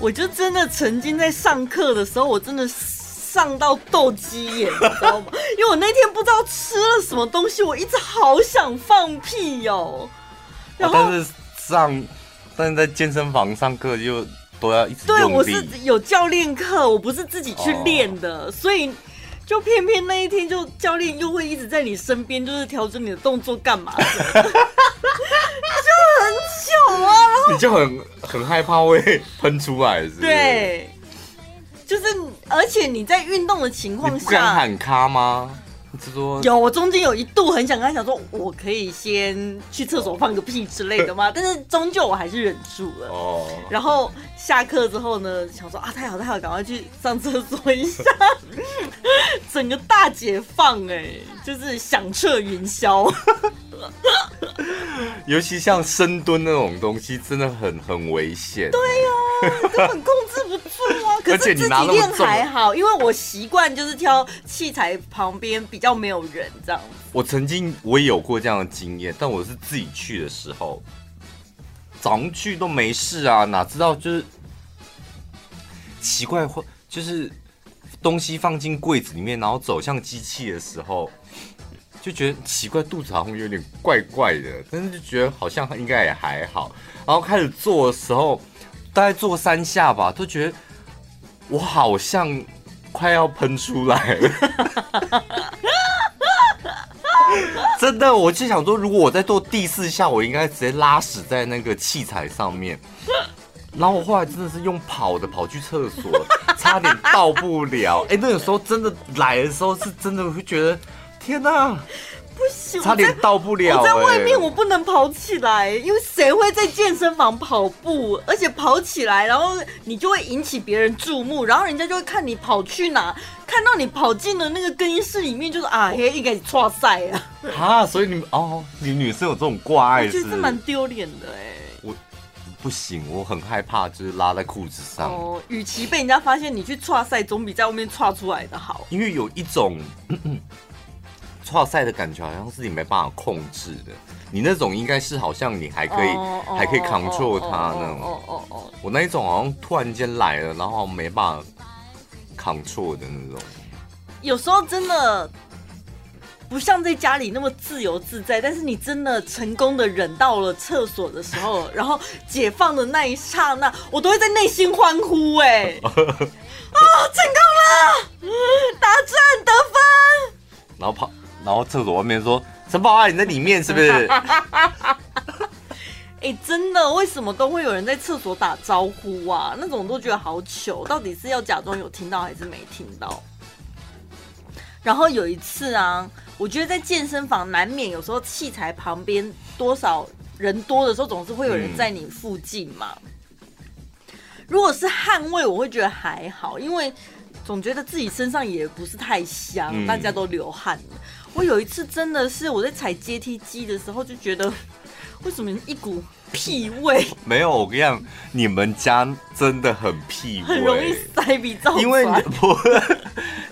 我就真的曾经在上课的时候，我真的上到斗鸡眼，你知道吗？因为我那天不知道吃了什么东西，我一直好想放屁哟、喔。然后、哦，但是上，但是在健身房上课就都要一直。对，我是有教练课，我不是自己去练的，哦、所以。就偏偏那一天，就教练又会一直在你身边，就是调整你的动作干嘛的，就很糗啊！然后你就很很害怕会喷出来是是？对，就是而且你在运动的情况下，你喊卡吗？有，我中间有一度很想跟他讲说，我可以先去厕所放个屁之类的吗？但是终究我还是忍住了。哦。然后下课之后呢，想说啊，太好太好，赶快去上厕所一下，整个大解放哎、欸，就是响彻云霄。尤其像深蹲那种东西，真的很很危险。对呀、啊，根本控制不住啊。可是自己练还好，因为我习惯就是挑器材旁边比较没有人这样子。我曾经我也有过这样的经验，但我是自己去的时候，早上去都没事啊，哪知道就是奇怪，会就是东西放进柜子里面，然后走向机器的时候。就觉得奇怪，肚子好像有点怪怪的，但是就觉得好像应该也还好。然后开始做的时候，大概做三下吧，都觉得我好像快要喷出来了。真的，我就想说，如果我在做第四下，我应该直接拉屎在那个器材上面。然后我后来真的是用跑的跑去厕所，差点到不了。哎，那个时候真的来的时候，是真的会觉得。天哪，不行，差点到不了。我在外面我不能跑起来，因为谁会在健身房跑步？而且跑起来，然后你就会引起别人注目，然后人家就会看你跑去哪，看到你跑进了那个更衣室里面，就是啊，嘿，应该是挫赛啊。啊，所以你们哦，你女生有这种挂碍，其实是蛮丢脸的哎。我不行，我很害怕，就是拉在裤子上。哦，与其被人家发现你去挫赛，总比在外面挫出来的好。因为有一种。咳咳剉赛的感觉好像是你没办法控制的，你那种应该是好像你还可以、oh, oh, 还可以 control 它那种。哦哦哦，我那一种好像突然间来了，然后没办法 control 的那种。有时候真的不像在家里那么自由自在，但是你真的成功的忍到了厕所的时候，然后解放的那一刹那，我都会在内心欢呼、欸。哎，哦，成功了，打 trận 得分，然后跑。然后厕所外面说：“陈宝啊，你在里面是不是？” 哎、欸，真的，为什么都会有人在厕所打招呼啊？那种都觉得好糗，到底是要假装有听到还是没听到？然后有一次啊，我觉得在健身房难免有时候器材旁边多少人多的时候，总是会有人在你附近嘛。嗯、如果是汗味，我会觉得还好，因为总觉得自己身上也不是太香，嗯、大家都流汗了。我有一次真的是我在踩阶梯机的时候就觉得，为什么一股屁味？没有，我跟你讲，你们家真的很屁味，很容易塞鼻造。因为不，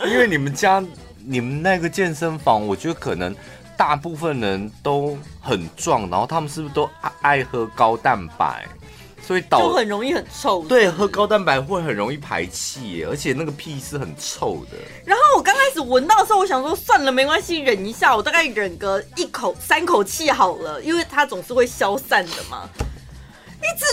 因为你们家你们那个健身房，我觉得可能大部分人都很壮，然后他们是不是都爱喝高蛋白？所以导就很容易很臭，对，喝高蛋白会很容易排气，而且那个屁是很臭的。然后始闻到的时候，我想说算了，没关系，忍一下，我大概忍个一口三口气好了，因为它总是会消散的嘛。一直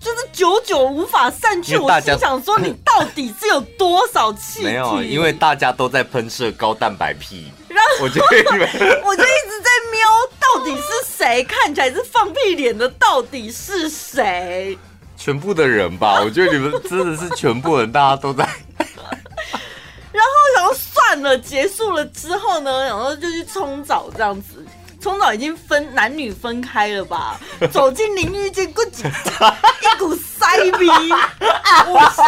就是久久无法散去，我心想说你到底是有多少气？没有，因为大家都在喷射高蛋白屁。然后我就 我就一直在瞄，到底是谁看起来是放屁脸的？到底是谁？全部的人吧，我觉得你们真的是全部人，大家都在。然后，然后算了，结束了之后呢，然后就去冲澡这样子。冲澡已经分男女分开了吧？走进淋浴间，过几一股塞鼻。我心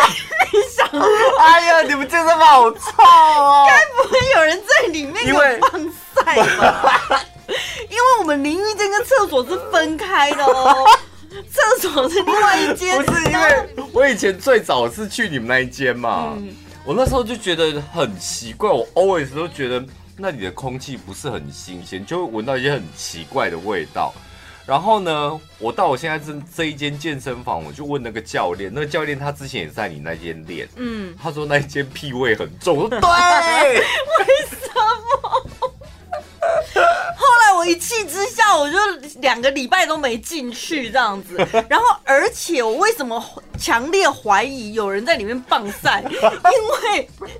里想说：哎呀，你们健身房好臭哦！该不会有人在里面有放塞吧？因为我们淋浴间跟厕所是分开的哦，厕所是另外一间。不是因为我以前最早是去你们那一间嘛，嗯、我那时候就觉得很奇怪，我 always 都觉得。那里的空气不是很新鲜，就会闻到一些很奇怪的味道。然后呢，我到我现在这这一间健身房，我就问那个教练，那个教练他之前也在你那间练，嗯，他说那一间屁味很重，我说对，为气之下，我就两个礼拜都没进去这样子。然后，而且我为什么强烈怀疑有人在里面棒赛？因为，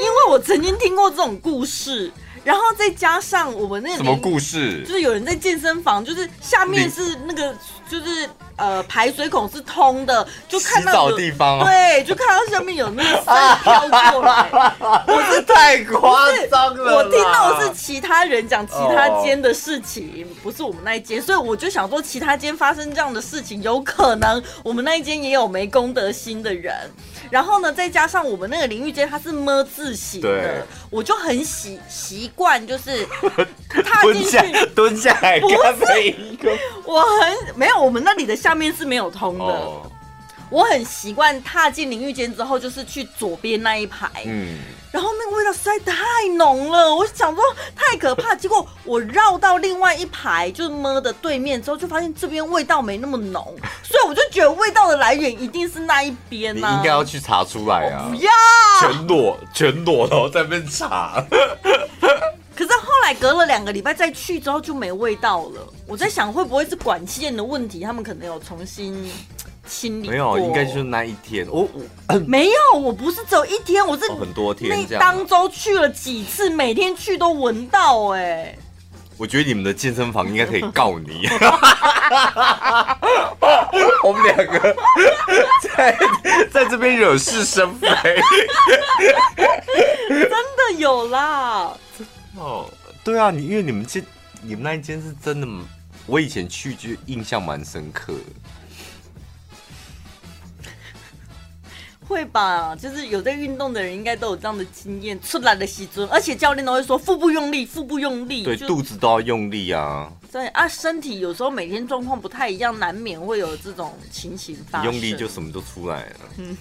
因为我曾经听过这种故事。然后再加上我们那什么故事，就是有人在健身房，就是下面是那个，就是呃排水孔是通的，就看到洗澡地方，对，就看到下面有那个水飘过来，我是太夸张了。我听到的是其他人讲其他间的事情，不是我们那一间，所以我就想说，其他间发生这样的事情，有可能我们那一间也有没公德心的人。然后呢，再加上我们那个淋浴间它是么字形的，我就很习习惯，就是踏进去蹲下来 一个。我很没有，我们那里的下面是没有通的。Oh. 我很习惯踏进淋浴间之后，就是去左边那一排。嗯。然后那个味道实在太浓了，我想说太可怕。结果我绕到另外一排，就是么的对面之后，就发现这边味道没那么浓，所以我就觉得味道的来源一定是那一边呢、啊。你应该要去查出来啊！不要，全裸全裸然后在那边查。隔了两个礼拜再去之后就没味道了。我在想会不会是管线的问题，他们可能有重新。清理没有，应该就是那一天。我我 没有，我不是只有一天，我是很多天。那当周去了几次，每天去都闻到。哎，我觉得你们的健身房应该可以告你。我们两个 在在这边惹是生非。真的有啦。哦，对啊，你因为你们这你们那一间是真的，我以前去就印象蛮深刻的。会吧，就是有在运动的人应该都有这样的经验。出来的时阵，而且教练都会说腹部用力，腹部用力，对，肚子都要用力啊。对啊，身体有时候每天状况不太一样，难免会有这种情形发生。用力就什么都出来了。嗯。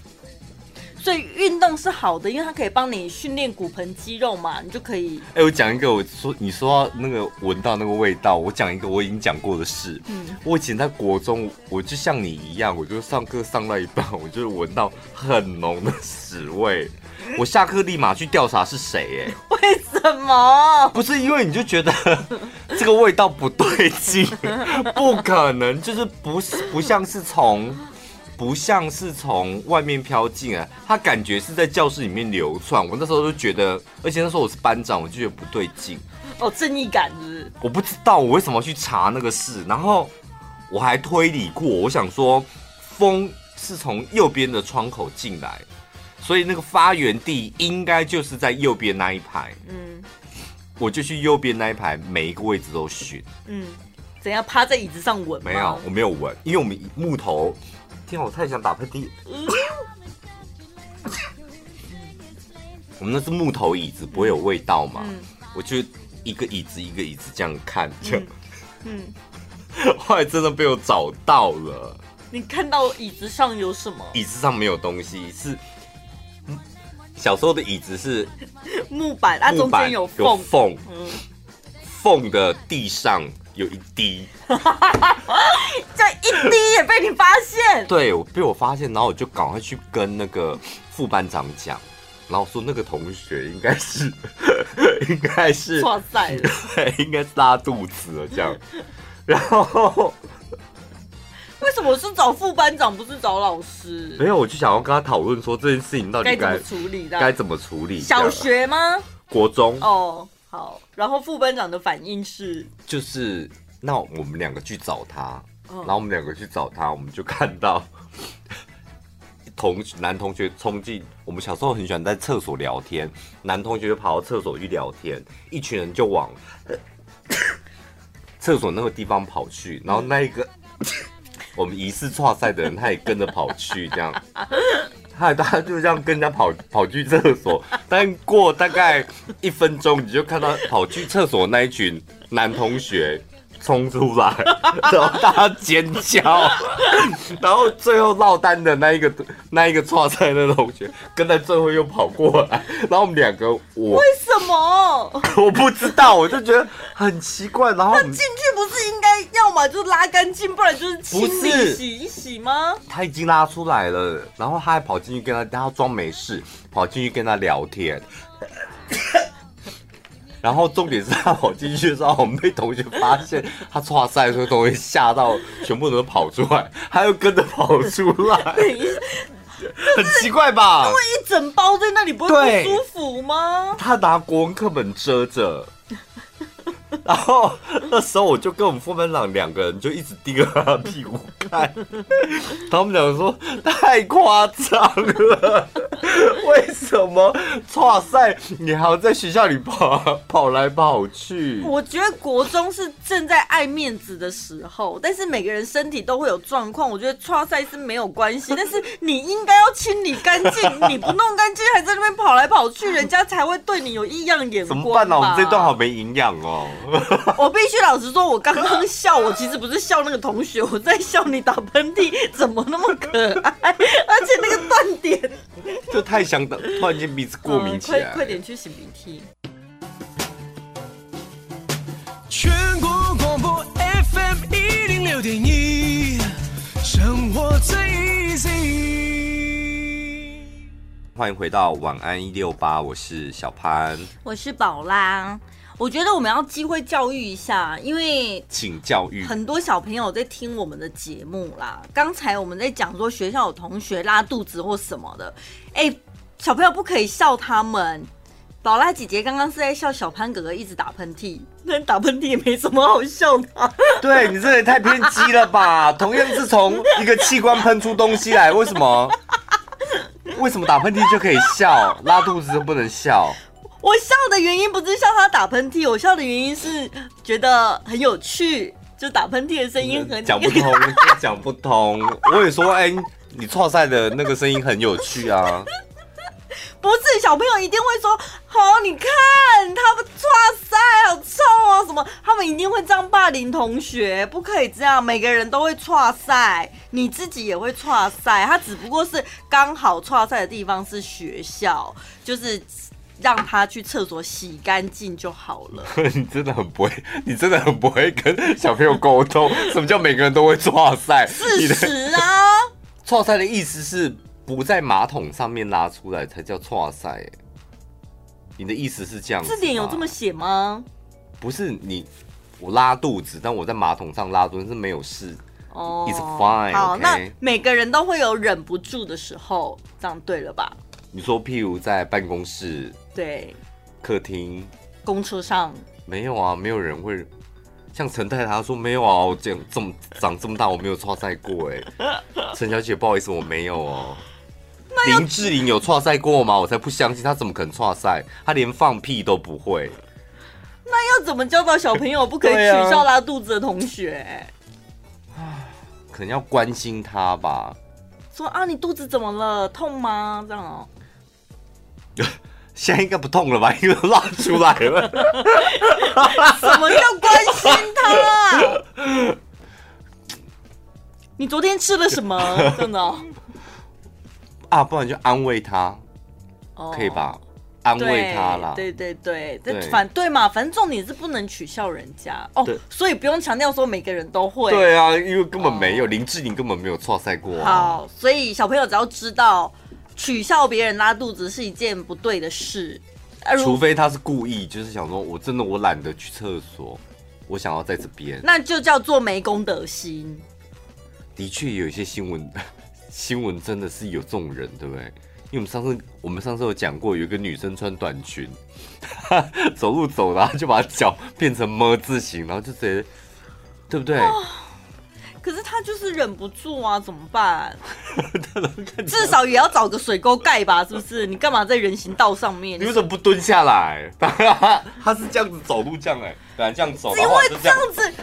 所以运动是好的，因为它可以帮你训练骨盆肌肉嘛，你就可以。哎、欸，我讲一个，我说你说到那个闻到那个味道，我讲一个我已经讲过的事。嗯，我以前在国中，我就像你一样，我就上课上到一半，我就闻到很浓的屎味。我下课立马去调查是谁，哎，为什么？不是因为你就觉得 这个味道不对劲，不可能，就是不是不像是从。不像是从外面飘进来，他感觉是在教室里面流窜。我那时候就觉得，而且那时候我是班长，我就觉得不对劲。哦，正义感是不是？我不知道我为什么要去查那个事，然后我还推理过，我想说风是从右边的窗口进来，所以那个发源地应该就是在右边那一排。嗯，我就去右边那一排，每一个位置都寻。嗯，怎样趴在椅子上闻？没有，我没有闻，因为我们木头。天，我太想打喷嚏。我们那是木头椅子，不会有味道嘛？嗯、我就一个椅子一个椅子这样看，就嗯，嗯 后来真的被我找到了。你看到椅子上有什么？椅子上没有东西，是小时候的椅子是木板，它中间有缝，缝，嗯，缝的地上。有一滴，这一滴也被你发现？对，我被我发现，然后我就赶快去跟那个副班长讲，然后说那个同学应该是，应该是哇塞，对，应该是拉肚子了这样。然后为什么是找副班长，不是找老师？没有，我就想要跟他讨论说这件事情到底该怎么处理的，该怎么处理？小学吗？国中哦。好，然后副班长的反应是，就是那我们两个去找他，嗯、然后我们两个去找他，我们就看到 同男同学冲进，我们小时候很喜欢在厕所聊天，男同学就跑到厕所去聊天，一群人就往 厕所那个地方跑去，然后那一个、嗯、我们疑似剉赛的人，他也跟着跑去，这样。嗨，大家就这样跟人家跑跑去厕所，但过大概一分钟，你就看到跑去厕所那一群男同学冲出来，然后大家尖叫，然后最后落单的那一个那一个错菜的同学跟在最后又跑过来，然后我们两个我为什么？我不知道，我就觉得很奇怪。然后他进去不是应该嘛就是拉干净，不然就是清不理是洗一洗吗？他已经拉出来了，然后他还跑进去跟他，他装没事，跑进去跟他聊天。然后重点是他跑进去的时候，我们被同学发现他剉赛的时候，同学吓到，全部都跑出来，他又跟着跑出来，很奇怪吧？因为一整包在那里不会不舒服吗？他拿国文课本遮着。然后那时候我就跟我们副班长两个人就一直盯着他的屁股看，他们两个说太夸张了，为什么剉赛你还要在学校里跑跑来跑去？我觉得国中是正在爱面子的时候，但是每个人身体都会有状况，我觉得剉赛是没有关系，但是你应该要清理干净，你不弄干净还在那边跑来跑去，人家才会对你有异样眼光。怎么办呢、啊？我们这段好没营养哦。我必须老实说，我刚刚笑，我其实不是笑那个同学，我在笑你打喷嚏怎么那么可爱，而且那个断点 就太想等，突然间鼻子过敏起来、嗯快。快点去擤鼻涕。全国广播 FM 一零六点一，生活最 easy。欢迎回到晚安一六八，我是小潘，我是宝拉。我觉得我们要机会教育一下，因为请教育很多小朋友在听我们的节目啦。刚才我们在讲说学校有同学拉肚子或什么的，哎，小朋友不可以笑他们。宝拉姐姐刚刚是在笑小潘哥哥一直打喷嚏，那打喷嚏也没什么好笑的啊。对，你这也太偏激了吧？同样是从一个器官喷出东西来，为什么？为什么打喷嚏就可以笑，拉肚子就不能笑？我笑的原因不是笑他打喷嚏，我笑的原因是觉得很有趣，就打喷嚏的声音很讲不通，讲不通。我也说，哎、欸，你剉赛的那个声音很有趣啊。不是，小朋友一定会说，好、哦，你看他们剉赛好臭啊，什么？他们一定会这样霸凌同学，不可以这样。每个人都会剉赛，你自己也会剉赛，他只不过是刚好剉赛的地方是学校，就是。让他去厕所洗干净就好了。你真的很不会，你真的很不会跟小朋友沟通。什么叫每个人都会错塞？事实啊，错塞的意思是不在马桶上面拉出来才叫错塞。你的意思是这样？字典有这么写吗？不是你，我拉肚子，但我在马桶上拉肚子是没有事。哦、oh,，It's fine。好?那每个人都会有忍不住的时候，这样对了吧？你说，譬如在办公室。对，客厅、公车上没有啊，没有人会像陈太太说没有啊，我这样这么长这么大我没有剉赛过哎，陈小姐不好意思我没有哦。林志玲有剉赛过吗？我才不相信，她怎么可能剉赛？她连放屁都不会。那要怎么教导小朋友不可以 取笑拉肚子的同学？啊，可能要关心他吧。说啊，你肚子怎么了？痛吗？这样哦。现在应该不痛了吧？因为拉出来了。什么叫关心他？你昨天吃了什么？真的、哦？啊，不然就安慰他，哦、可以吧？安慰他啦。对对对，对反对嘛，反正重点是不能取笑人家哦。所以不用强调说每个人都会。对啊，因为根本没有、哦、林志玲根本没有错赛过、啊。好，所以小朋友只要知道。取笑别人拉肚子是一件不对的事，除非他是故意，就是想说，我真的我懒得去厕所，我想要在这边，那就叫做没公德心。的确有一些新闻，新闻真的是有这种人，对不对？因为我们上次我们上次有讲过，有一个女生穿短裙，走路走然后就把脚变成么字形，然后就直接，对不对？哦可是他就是忍不住啊，怎么办？至少也要找个水沟盖吧，是不是？你干嘛在人行道上面？你为什么不蹲下来？他是这样子走路这样哎、欸，本来这样走，因为这样子，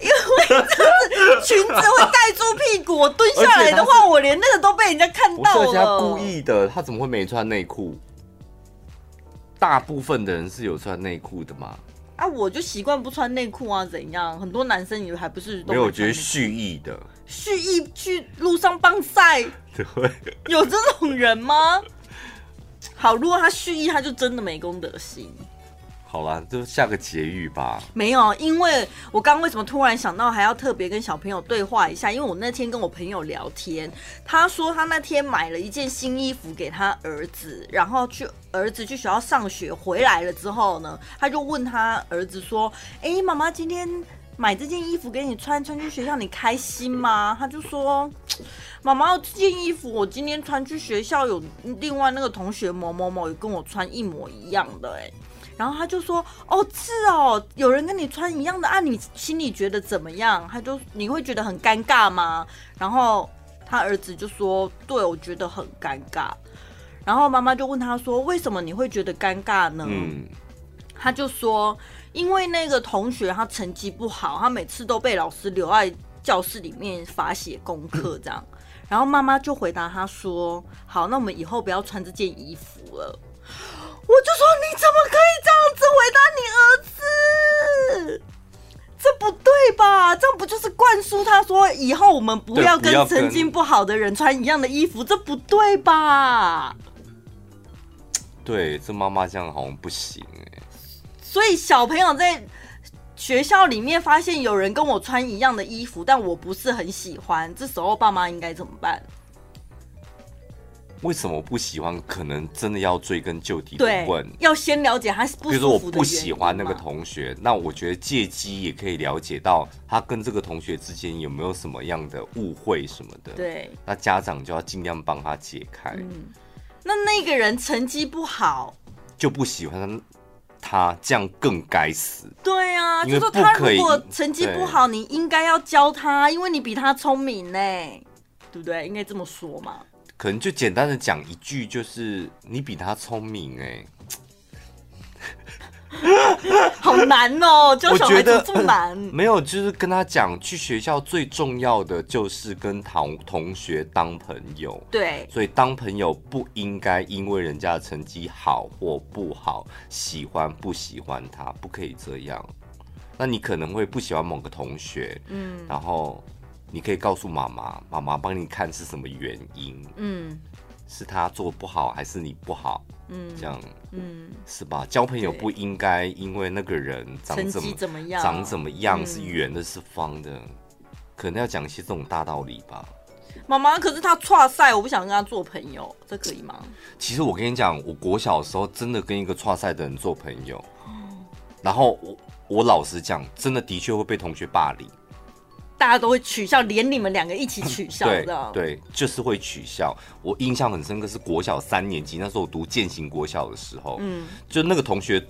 因为这样子裙子会盖住屁股。我蹲下来的话，我连那个都被人家看到了。他故意的，他怎么会没穿内裤？大部分的人是有穿内裤的吗？啊，我就习惯不穿内裤啊，怎样？很多男生以为还不是都没有，我觉得蓄意的，蓄意去路上棒晒，对，有这种人吗？好，如果他蓄意，他就真的没公德心。好啦，就下个结语吧。没有，因为我刚刚为什么突然想到还要特别跟小朋友对话一下？因为我那天跟我朋友聊天，他说他那天买了一件新衣服给他儿子，然后去儿子去学校上学回来了之后呢，他就问他儿子说：“哎，妈妈今天买这件衣服给你穿，穿去学校你开心吗？” 他就说：“妈妈，这件衣服我今天穿去学校，有另外那个同学某某某也跟我穿一模一样的。”哎。然后他就说：“哦，是哦，有人跟你穿一样的啊，你心里觉得怎么样？”他就你会觉得很尴尬吗？然后他儿子就说：“对，我觉得很尴尬。”然后妈妈就问他说：“为什么你会觉得尴尬呢？”嗯，他就说：“因为那个同学他成绩不好，他每次都被老师留在教室里面罚写功课这样。”然后妈妈就回答他说：“好，那我们以后不要穿这件衣服了。”我就说，你怎么可吧？这样不就是灌输他说以后我们不要跟成绩不好的人穿一样的衣服？这不对吧？对，这妈妈这样好像不行哎。所以小朋友在学校里面发现有人跟我穿一样的衣服，但我不是很喜欢，这时候爸妈应该怎么办？为什么不喜欢？可能真的要追根究底的问，要先了解他是不。比如说我不喜欢那个同学，那我觉得借机也可以了解到他跟这个同学之间有没有什么样的误会什么的。对，那家长就要尽量帮他解开。嗯，那那个人成绩不好，就不喜欢他，这样更该死。对啊，就说他如果成绩不好，你应该要教他，因为你比他聪明呢，对不对？应该这么说嘛。可能就简单的讲一句，就是你比他聪明哎，好难哦！教小孩子这么难，没有，就是跟他讲，去学校最重要的就是跟同同学当朋友。对，所以当朋友不应该因为人家的成绩好或不好，喜欢不喜欢他，不可以这样。那你可能会不喜欢某个同学，嗯，然后。你可以告诉妈妈，妈妈帮你看是什么原因。嗯，是他做不好，还是你不好？嗯，这样，嗯，是吧？交朋友不应该因为那个人长怎么怎么样，长怎么样，是圆的，是方的，嗯、可能要讲一些这种大道理吧。妈妈，可是他挫赛，我不想跟他做朋友，这可以吗？其实我跟你讲，我国小的时候真的跟一个挫赛的人做朋友，然后我我老实讲，真的的确会被同学霸凌。大家都会取笑，连你们两个一起取笑，的对，就是会取笑。我印象很深刻，是国小三年级那时候我读建行国小的时候，嗯，就那个同学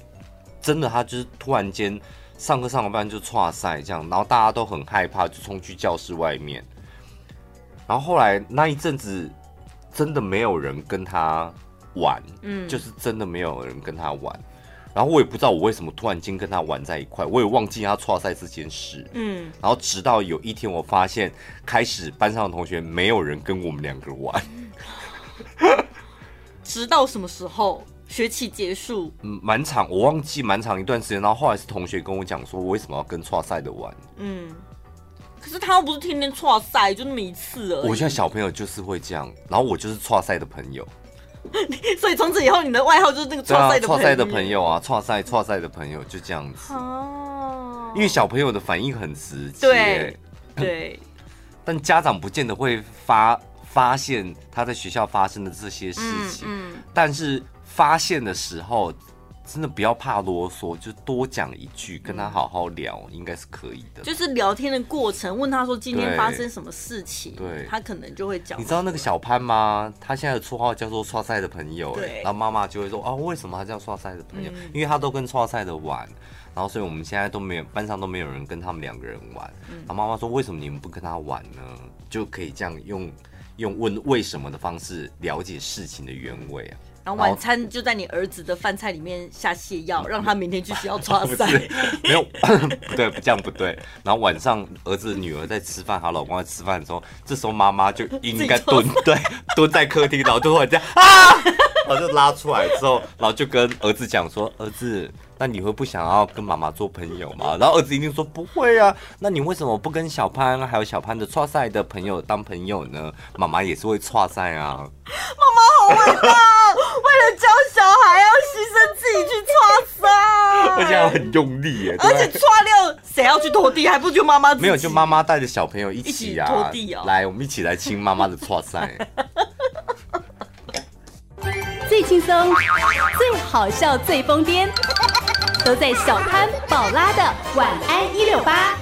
真的他就是突然间上课上完班就挫赛这样，然后大家都很害怕，就冲去教室外面。然后后来那一阵子真的没有人跟他玩，嗯，就是真的没有人跟他玩。然后我也不知道我为什么突然间跟他玩在一块，我也忘记他挫赛这件事。嗯，然后直到有一天我发现，开始班上的同学没有人跟我们两个玩。直到什么时候？学期结束？嗯，蛮长，我忘记蛮长一段时间。然后后来是同学跟我讲说，我为什么要跟挫赛的玩？嗯，可是他又不是天天挫赛，就那么一次而已。我现在小朋友就是会这样，然后我就是挫赛的朋友。所以从此以后，你的外号就是那个错赛的挫赛的朋友啊，错赛错赛的朋友就这样子。哦，因为小朋友的反应很直接，对，对。但家长不见得会发发现他在学校发生的这些事情，嗯，但是发现的时候。真的不要怕啰嗦，就多讲一句，跟他好好聊，嗯、应该是可以的。就是聊天的过程，问他说今天发生什么事情，对，他可能就会讲。你知道那个小潘吗？他现在的绰号叫做“刷赛的朋友”，对。然后妈妈就会说：“哦，为什么他叫刷赛的朋友？嗯、因为他都跟刷赛的玩。然后所以我们现在都没有班上都没有人跟他们两个人玩。嗯、然后妈妈说：为什么你们不跟他玩呢？就可以这样用用问为什么的方式了解事情的原委啊。”然后晚餐就在你儿子的饭菜里面下泻药，让他明天去学校抓塞。没有，不 对，这样不对。然后晚上儿子女儿在吃饭，她老公在吃饭的时候，这时候妈妈就应该蹲，对，蹲在客厅，然后就会这样啊，然后就拉出来之后，然后就跟儿子讲说：“儿子，那你会不想要跟妈妈做朋友吗？”然后儿子一定说：“不会啊。”那你为什么不跟小潘还有小潘的挫赛的朋友当朋友呢？妈妈也是会挫赛啊。妈妈好伟大。教小孩要牺牺牲自己去搓沙，而且还很用力耶，而且搓掉谁要去拖地，还不就妈妈没有，就妈妈带着小朋友一一起起啊，拖地哦来，我们一起来亲妈妈的搓赛。最轻松、最好笑、最疯癫，都在小潘宝拉的晚安一六八。